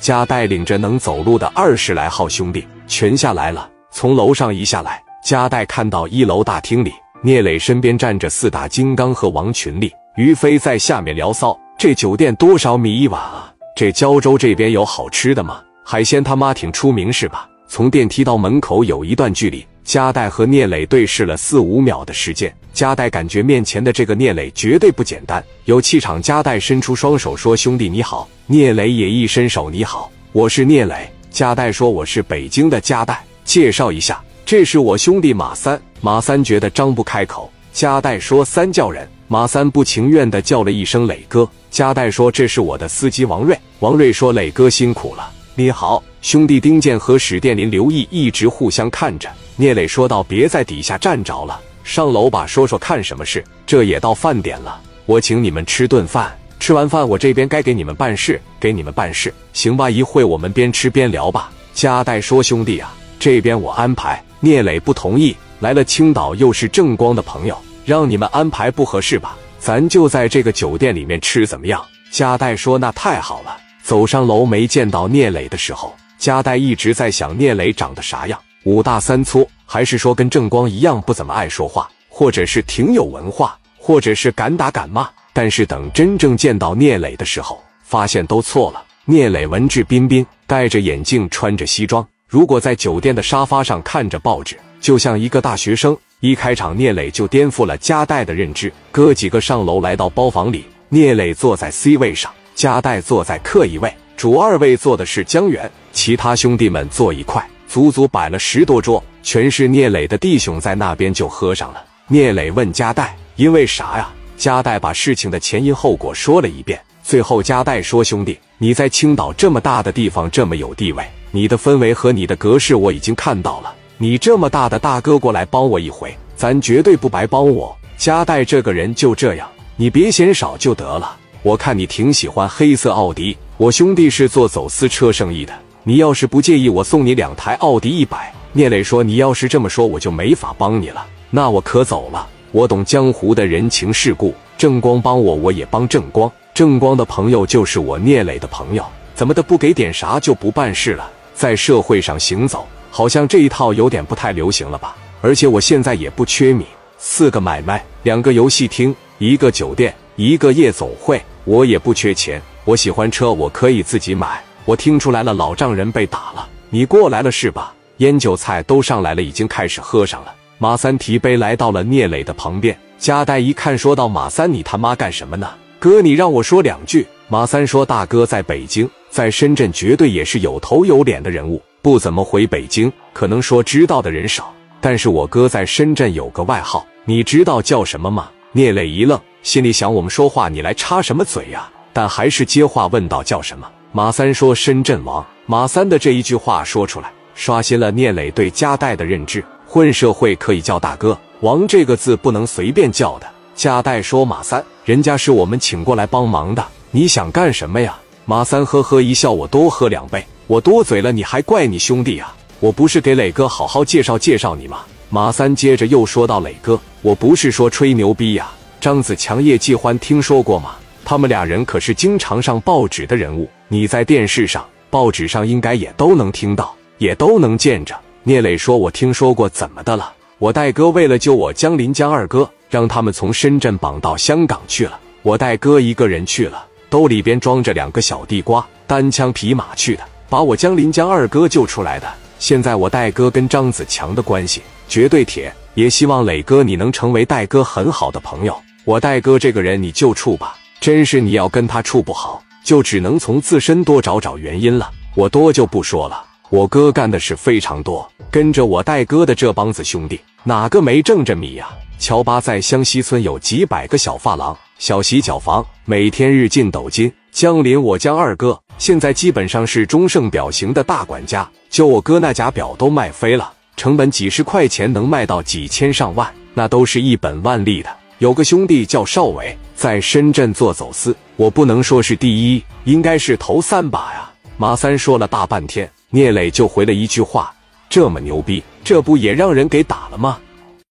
家带领着能走路的二十来号兄弟全下来了。从楼上一下来，家带看到一楼大厅里，聂磊身边站着四大金刚和王群力、于飞在下面聊骚。这酒店多少米一碗啊？这胶州这边有好吃的吗？海鲜他妈挺出名是吧？从电梯到门口有一段距离，加代和聂磊对视了四五秒的时间。加代感觉面前的这个聂磊绝对不简单，有气场。加代伸出双手说：“兄弟你好。”聂磊也一伸手：“你好，我是聂磊。”加代说：“我是北京的加代，介绍一下，这是我兄弟马三。”马三觉得张不开口。加代说：“三叫人。”马三不情愿的叫了一声：“磊哥。”加代说：“这是我的司机王瑞。”王瑞说：“磊哥辛苦了。”你好，兄弟丁健和史殿林、刘毅一直互相看着。聂磊说道：“别在底下站着了，上楼吧，说说看什么事。这也到饭点了，我请你们吃顿饭。吃完饭，我这边该给你们办事，给你们办事，行吧？一会我们边吃边聊吧。”加代说：“兄弟啊，这边我安排。”聂磊不同意，来了青岛又是正光的朋友，让你们安排不合适吧？咱就在这个酒店里面吃，怎么样？加代说：“那太好了。”走上楼没见到聂磊的时候，加代一直在想聂磊长得啥样，五大三粗，还是说跟正光一样不怎么爱说话，或者是挺有文化，或者是敢打敢骂。但是等真正见到聂磊的时候，发现都错了。聂磊文质彬彬，戴着眼镜，穿着西装。如果在酒店的沙发上看着报纸，就像一个大学生。一开场，聂磊就颠覆了加代的认知。哥几个上楼来到包房里，聂磊坐在 C 位上。加代坐在客一位，主二位坐的是江源，其他兄弟们坐一块，足足摆了十多桌，全是聂磊的弟兄在那边就喝上了。聂磊问加代：“因为啥呀？”加代把事情的前因后果说了一遍。最后，加代说：“兄弟，你在青岛这么大的地方，这么有地位，你的氛围和你的格式我已经看到了。你这么大的大哥过来帮我一回，咱绝对不白帮我。加代这个人就这样，你别嫌少就得了。”我看你挺喜欢黑色奥迪，我兄弟是做走私车生意的。你要是不介意，我送你两台奥迪一百。聂磊说：“你要是这么说，我就没法帮你了。那我可走了。我懂江湖的人情世故，正光帮我，我也帮正光。正光的朋友就是我聂磊的朋友，怎么的不给点啥就不办事了？在社会上行走，好像这一套有点不太流行了吧？而且我现在也不缺米，四个买卖，两个游戏厅，一个酒店，一个夜总会。”我也不缺钱，我喜欢车，我可以自己买。我听出来了，老丈人被打了，你过来了是吧？烟酒菜都上来了，已经开始喝上了。马三提杯来到了聂磊的旁边，加代一看，说道：“马三，你他妈干什么呢？哥，你让我说两句。”马三说：“大哥在北京，在深圳绝对也是有头有脸的人物，不怎么回北京，可能说知道的人少。但是我哥在深圳有个外号，你知道叫什么吗？”聂磊一愣。心里想：我们说话，你来插什么嘴呀？但还是接话问道：“叫什么？”马三说：“深圳王。”马三的这一句话说出来，刷新了聂磊对加代的认知。混社会可以叫大哥，王这个字不能随便叫的。加代说：“马三，人家是我们请过来帮忙的，你想干什么呀？”马三呵呵一笑：“我多喝两杯，我多嘴了，你还怪你兄弟啊？我不是给磊哥好好介绍介绍你吗？”马三接着又说道：“磊哥，我不是说吹牛逼呀。”张子强、叶继欢听说过吗？他们俩人可是经常上报纸的人物，你在电视上、报纸上应该也都能听到，也都能见着。聂磊说：“我听说过，怎么的了？我戴哥为了救我江林江二哥，让他们从深圳绑到香港去了。我戴哥一个人去了，兜里边装着两个小地瓜，单枪匹马去的，把我江林江二哥救出来的。现在我戴哥跟张子强的关系绝对铁，也希望磊哥你能成为戴哥很好的朋友。”我戴哥这个人你就处吧，真是你要跟他处不好，就只能从自身多找找原因了。我多就不说了，我哥干的事非常多，跟着我戴哥的这帮子兄弟，哪个没挣着米呀？乔巴在湘西村有几百个小发廊、小洗脚房，每天日进斗金。江林，我江二哥现在基本上是中盛表型的大管家，就我哥那假表都卖飞了，成本几十块钱能卖到几千上万，那都是一本万利的。有个兄弟叫邵伟，在深圳做走私，我不能说是第一，应该是头三把呀。马三说了大半天，聂磊就回了一句话：“这么牛逼，这不也让人给打了吗？”